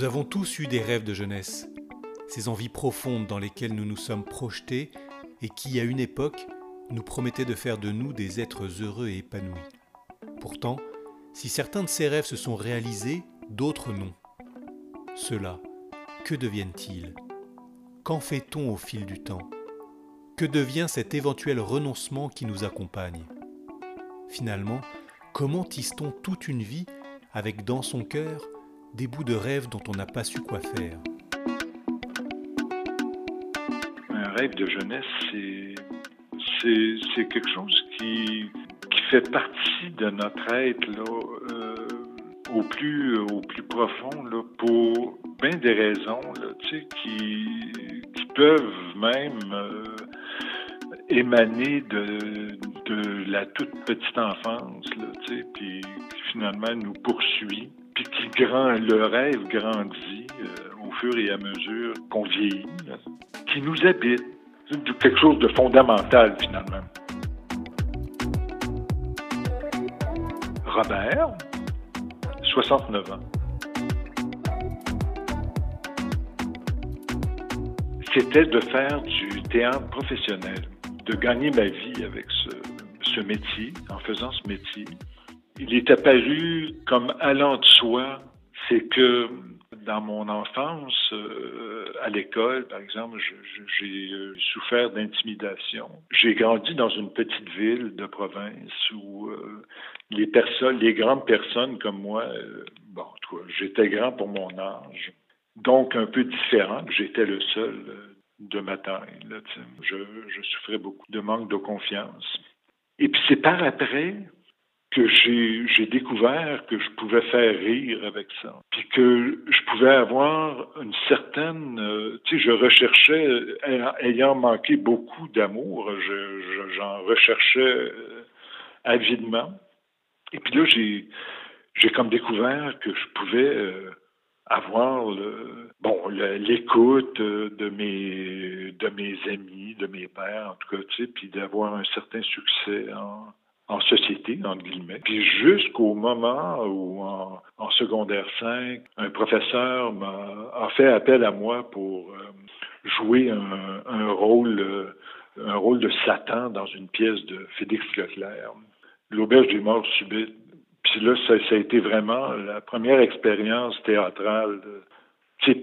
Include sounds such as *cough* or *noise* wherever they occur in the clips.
Nous avons tous eu des rêves de jeunesse, ces envies profondes dans lesquelles nous nous sommes projetés et qui, à une époque, nous promettaient de faire de nous des êtres heureux et épanouis. Pourtant, si certains de ces rêves se sont réalisés, d'autres non. Ceux-là, que deviennent-ils? Qu'en fait-on au fil du temps? Que devient cet éventuel renoncement qui nous accompagne? Finalement, comment tisse-t-on toute une vie avec dans son cœur des bouts de rêve dont on n'a pas su quoi faire. Un rêve de jeunesse, c'est quelque chose qui, qui fait partie de notre être là, euh, au, plus, au plus profond là, pour bien des raisons là, qui, qui peuvent même euh, émaner de, de la toute petite enfance, là, puis finalement nous poursuit qui grand, le rêve grandit euh, au fur et à mesure qu'on vieillit, qui nous habite. C'est quelque chose de fondamental finalement. Robert, 69 ans. C'était de faire du théâtre professionnel, de gagner ma vie avec ce métier, en faisant ce métier il est apparu comme allant de soi, c'est que dans mon enfance, euh, à l'école, par exemple, j'ai euh, souffert d'intimidation. J'ai grandi dans une petite ville de province où euh, les personnes, les grandes personnes comme moi, bon, j'étais grand pour mon âge, donc un peu différent. J'étais le seul de ma taille. je, je souffrais beaucoup de manque de confiance. Et puis c'est par après que j'ai découvert que je pouvais faire rire avec ça, puis que je pouvais avoir une certaine, euh, tu sais, je recherchais, euh, ayant manqué beaucoup d'amour, j'en je, recherchais euh, avidement. Et puis là, j'ai j'ai comme découvert que je pouvais avoir le, bon l'écoute de mes de mes amis, de mes pères en tout cas, tu sais, puis d'avoir un certain succès en en société, entre guillemets. Puis jusqu'au moment où, en, secondaire 5, un professeur m'a a fait appel à moi pour euh, jouer un, rôle euh, un rôle de Satan dans une pièce de Félix Leclerc, L'auberge des morts subites. Puis là, ça, a été vraiment la première expérience théâtrale qui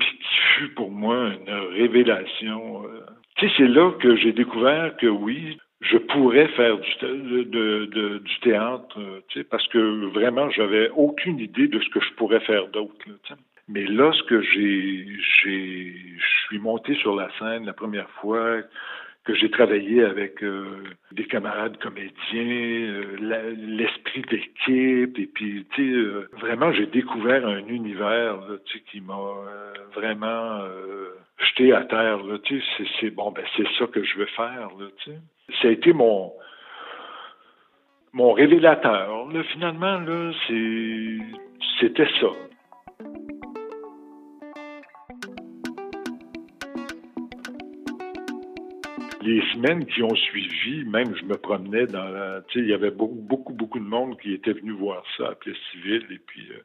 fut pour moi une révélation. Euh. Tu sais, c'est là que j'ai découvert que oui, je pourrais faire du, de, du théâtre, euh, tu sais, parce que vraiment, j'avais aucune idée de ce que je pourrais faire d'autre. Mais lorsque j'ai, j'ai, je suis monté sur la scène la première fois, que j'ai travaillé avec euh, des camarades comédiens, euh, l'esprit d'équipe, et puis, tu sais, vraiment, j'ai découvert un univers, tu sais, qui m'a vraiment jeté à terre, tu sais, c'est, bon, ben, c'est ça que je veux faire, tu sais ça a été mon mon révélateur. Là, finalement, là, c'était ça. Les semaines qui ont suivi, même je me promenais dans la, il y avait beaucoup, beaucoup, beaucoup de monde qui était venu voir ça à Plessisville, et puis euh,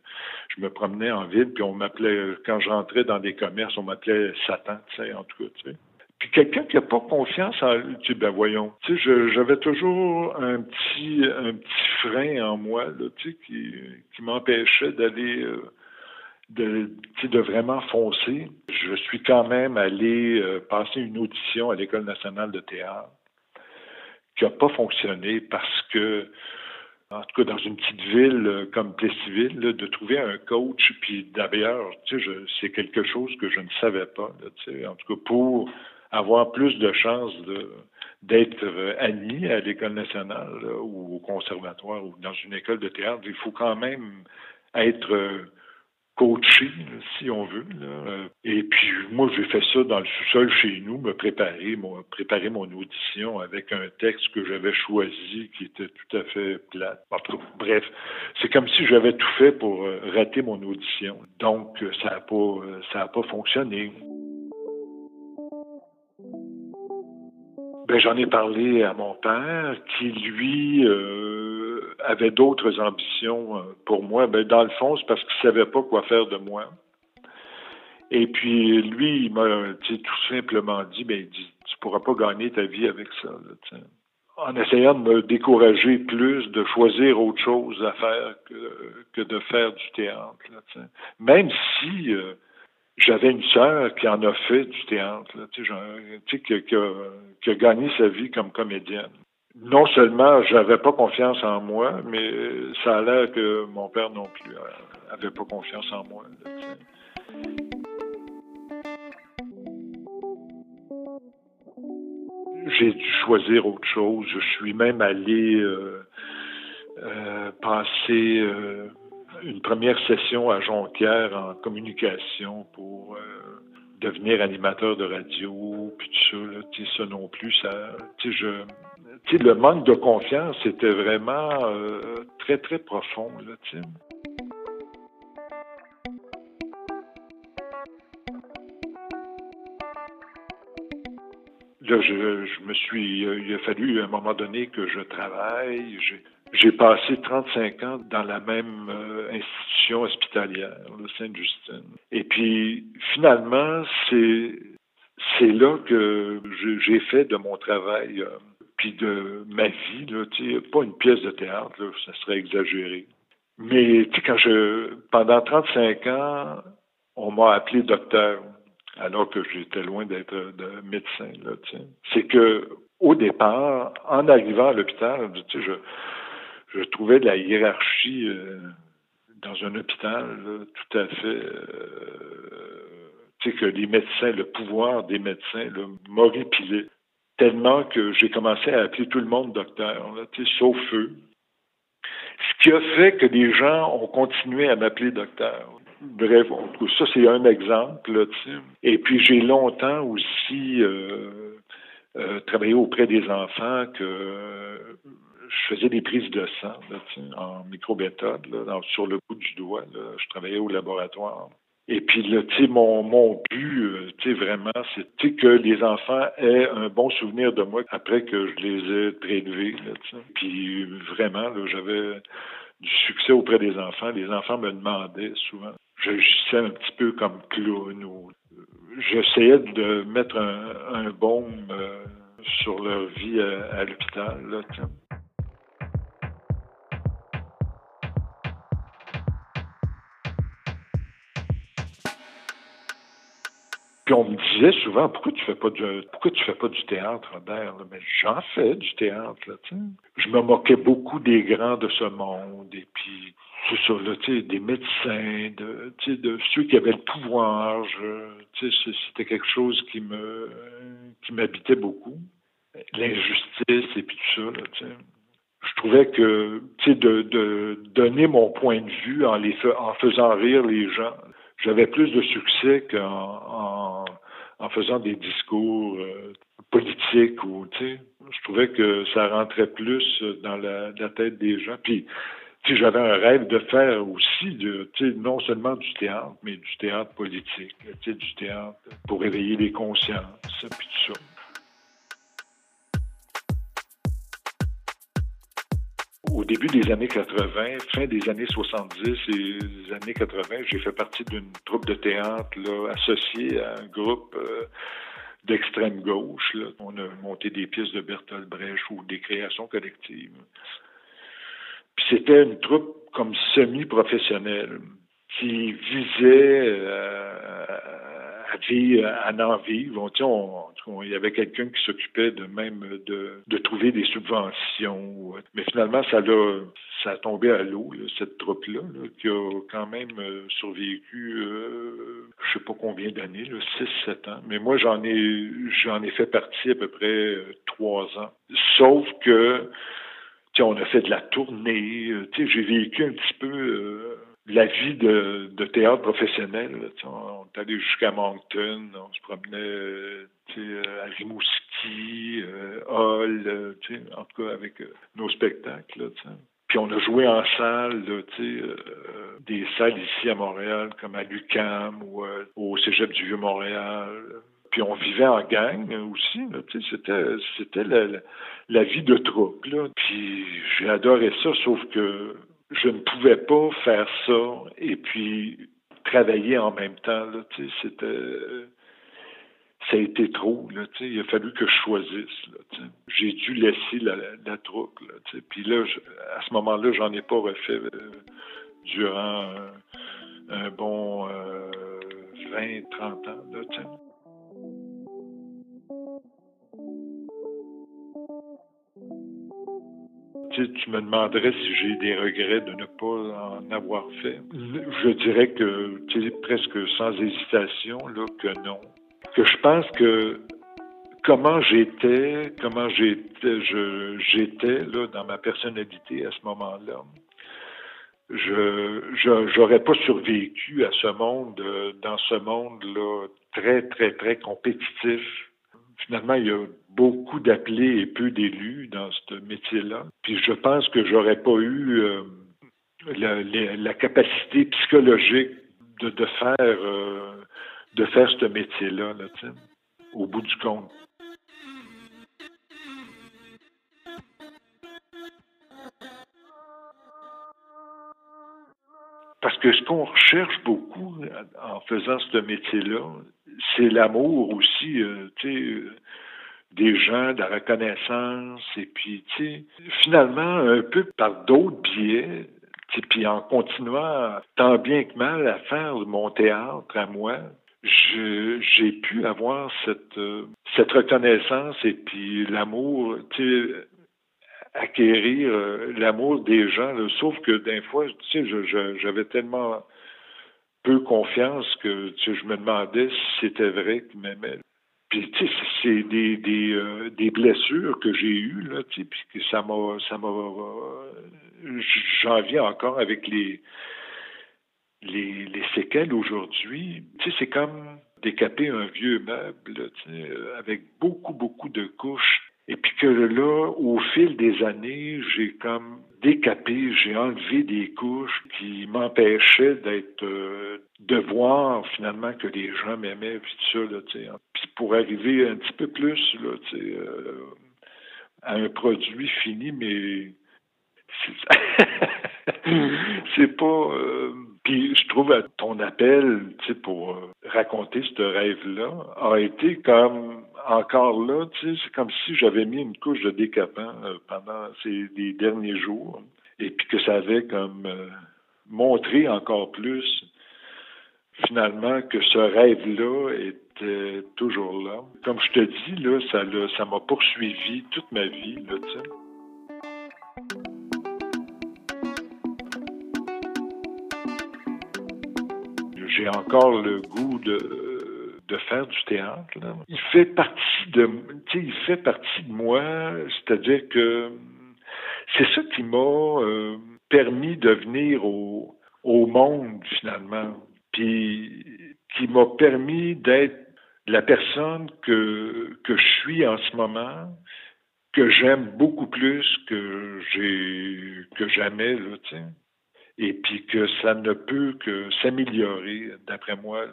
je me promenais en ville, puis on m'appelait, quand je rentrais dans des commerces, on m'appelait Satan, tu sais, en tout cas. Puis quelqu'un qui n'a pas confiance en lui, tu ben voyons. Tu sais, j'avais toujours un petit, un petit frein en moi, là, tu sais, qui, qui m'empêchait d'aller, euh, de, tu sais, de vraiment foncer. Je suis quand même allé euh, passer une audition à l'École nationale de théâtre qui n'a pas fonctionné parce que, en tout cas, dans une petite ville euh, comme Plessisville, de trouver un coach, puis d'ailleurs, tu sais, c'est quelque chose que je ne savais pas, tu sais, en tout cas, pour avoir plus de chances d'être admis à l'école nationale ou au conservatoire ou dans une école de théâtre, il faut quand même être coaché, si on veut. Et puis moi, j'ai fait ça dans le sous-sol chez nous, me préparer, mon, préparer mon audition avec un texte que j'avais choisi qui était tout à fait plat. bref, c'est comme si j'avais tout fait pour euh, rater mon audition. Donc, ça n'a pas, ça pas fonctionné. J'en ai parlé à mon père, qui lui euh, avait d'autres ambitions euh, pour moi. Ben, dans le fond, c'est parce qu'il savait pas quoi faire de moi. Et puis, lui, il m'a tout simplement dit, ben, tu tu pourras pas gagner ta vie avec ça. en essayant de me décourager plus, de choisir autre chose à faire que, de faire du théâtre. Même si euh, j'avais une sœur qui en a fait du théâtre, tu sais, qui, a, gagné sa vie comme comédienne. Non seulement j'avais pas confiance en moi, mais ça a l'air que mon père non plus avait pas confiance en moi. j'ai dû choisir autre chose. Je suis même allé euh, euh, passer euh, une première session à Jonquière en communication pour devenir animateur de radio, puis tout ça. Là, ça non plus, ça, je, le manque de confiance était vraiment très très profond. Là, Là, je, je, me suis, il a fallu à un moment donné que je travaille. J'ai passé 35 ans dans la même euh, institution hospitalière, le Sainte-Justine. Et puis, finalement, c'est là que j'ai fait de mon travail, euh, puis de ma vie, là, pas une pièce de théâtre, là, ça serait exagéré. Mais quand je, pendant 35 ans, on m'a appelé docteur alors que j'étais loin d'être de médecin. C'est que au départ, en arrivant à l'hôpital, je, je trouvais la hiérarchie euh, dans un hôpital tout à fait. Euh, tu sais que les médecins, le pouvoir des médecins m'horripilait tellement que j'ai commencé à appeler tout le monde docteur, là, sauf eux. Ce qui a fait que les gens ont continué à m'appeler docteur. Bref, ça c'est un exemple. Là, Et puis j'ai longtemps aussi euh, euh, travaillé auprès des enfants que je faisais des prises de sang là, en microméthode sur le bout du doigt. Je travaillais au laboratoire. Et puis, là, mon, mon but, euh, vraiment, c'était que les enfants aient un bon souvenir de moi après que je les ai prélevés. Là, puis, vraiment, j'avais du succès auprès des enfants. Les enfants me demandaient souvent j'agissais un petit peu comme clown ou j'essayais de mettre un, un baume euh, sur leur vie à, à l'hôpital. On me disait souvent pourquoi tu fais pas du pourquoi tu fais pas du théâtre, Robert? Mais j'en fais du théâtre, là, Je me moquais beaucoup des grands de ce monde et puis c'est ça, là, des médecins, de, de ceux qui avaient le pouvoir. c'était quelque chose qui me qui m'habitait beaucoup. L'injustice et puis tout ça, là, Je trouvais que, de, de donner mon point de vue en les en faisant rire les gens, j'avais plus de succès qu'en en, faisant des discours euh, politiques ou, tu sais, je trouvais que ça rentrait plus dans la, tête des gens. Puis, si j'avais un rêve de faire aussi de, non seulement du théâtre, mais du théâtre politique, du théâtre pour éveiller les consciences, puis tout ça. Au début des années 80, fin des années 70 et des années 80, j'ai fait partie d'une troupe de théâtre associée à un groupe euh, d'extrême gauche. On a monté des pièces de Bertolt Brecht ou des créations collectives. Puis c'était une troupe comme semi-professionnelle qui visait euh, à vivre, à en vivre. il y avait quelqu'un qui s'occupait de même de, de, trouver des subventions. Mais finalement, ça a, ça a tombé à l'eau, cette troupe-là, qui a quand même euh, survécu, euh, je sais pas combien d'années, 6-7 ans. Mais moi, j'en ai, j'en ai fait partie à peu près trois ans. Sauf que on a fait de la tournée. Euh, j'ai vécu un petit peu euh, la vie de, théâtre professionnel. on est allé jusqu'à Moncton, on se promenait euh, à Rimouski, Hall, en tout cas avec nos spectacles. Puis on a joué en salle, des salles ici à Montréal, comme à l'UCAM ou au Cégep du Vieux-Montréal. Puis on vivait en gang aussi. C'était, c'était la, vie de troupe. Là. Puis j'ai adoré ça, sauf que je ne pouvais pas faire ça et puis travailler en même temps. Là, c'était ça a été trop. Là, il a fallu que je choisisse. J'ai dû laisser la, troupe. Là, Puis là, à ce moment-là, j'en ai pas refait euh, durant un, bon 20, 30 ans. Là, tu me demanderais si j'ai des regrets de ne pas en avoir fait. Je dirais que, presque sans hésitation, là, que non. Que je pense que comment j'étais, comment j'étais, j'étais là dans ma personnalité à ce moment-là, je j'aurais pas survécu à ce monde, dans ce monde-là très très très compétitif finalement, il y a beaucoup d'appelés et peu d'élus dans ce métier-là. Puis je pense que j'aurais pas eu euh, la, capacité psychologique de, faire euh, de faire ce métier-là, là, au bout du compte. Parce que ce qu'on recherche beaucoup en faisant ce métier-là, c'est l'amour aussi, euh, euh, des gens, de la reconnaissance, et puis, tu sais, finalement, un peu par d'autres biais, puis en continuant tant bien que mal à faire mon théâtre à moi, j'ai pu avoir cette, euh, cette reconnaissance et puis l'amour, tu sais, acquérir l'amour des gens. sauf que des fois, tu sais, j'avais tellement peu confiance que tu sais, je me demandais si c'était vrai qu'il m'aimait. Puis tu sais, c'est des, des, euh, des blessures que j'ai eues, là, tu sais, puis que ça m'a ça m'a j'en viens encore avec les les, les séquelles aujourd'hui. Tu sais, c'est comme décaper un vieux meuble, tu sais, avec beaucoup, beaucoup de couches et puis que là, au fil des années, j'ai comme décapé, j'ai enlevé des couches qui m'empêchaient d'être, euh, de voir finalement que les gens m'aimaient, puis tout ça, là, tu sais. Puis pour arriver un petit peu plus, là, tu sais, euh, à un produit fini, mais *laughs* c'est pas. Euh, puis je trouve ton appel, tu sais, pour raconter ce rêve-là, a été comme encore là, tu sais, c'est comme si j'avais mis une couche de décapant euh, pendant ces derniers jours, et puis que ça avait comme euh, montré encore plus finalement que ce rêve-là était toujours là. Comme je te dis, là, ça, ça m'a poursuivi toute ma vie, là, tu sais. Encore le goût de de faire du théâtre. Il fait partie de, il fait partie de moi, c'est-à-dire que c'est ça qui m'a euh, permis de venir au, au monde finalement, puis qui m'a permis d'être la personne que, que je suis en ce moment, que j'aime beaucoup plus que j'ai que jamais là, tu sais et puis que ça ne peut que s'améliorer, d'après moi,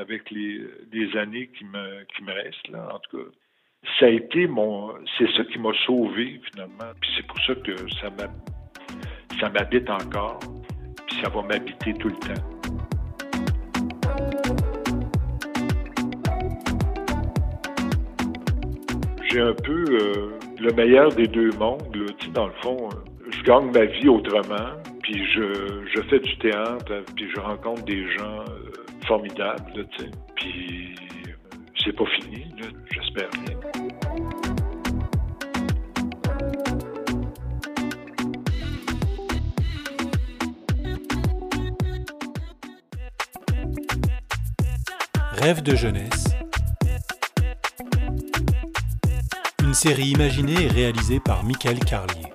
avec les, années qui me, qui me restent, là, en tout cas. Ça a été mon, c'est ça qui m'a sauvé, finalement. Puis c'est pour ça que ça m'habite encore, puis ça va m'habiter tout le temps. J'ai un peu euh, le meilleur des deux mondes, dans le fond. Euh, je gagne ma vie autrement, puis je, fais du théâtre, puis je rencontre des gens euh, formidables. Puis c'est pas fini, j'espère. Rêve de jeunesse. Une série imaginée et réalisée par Michael Carlier.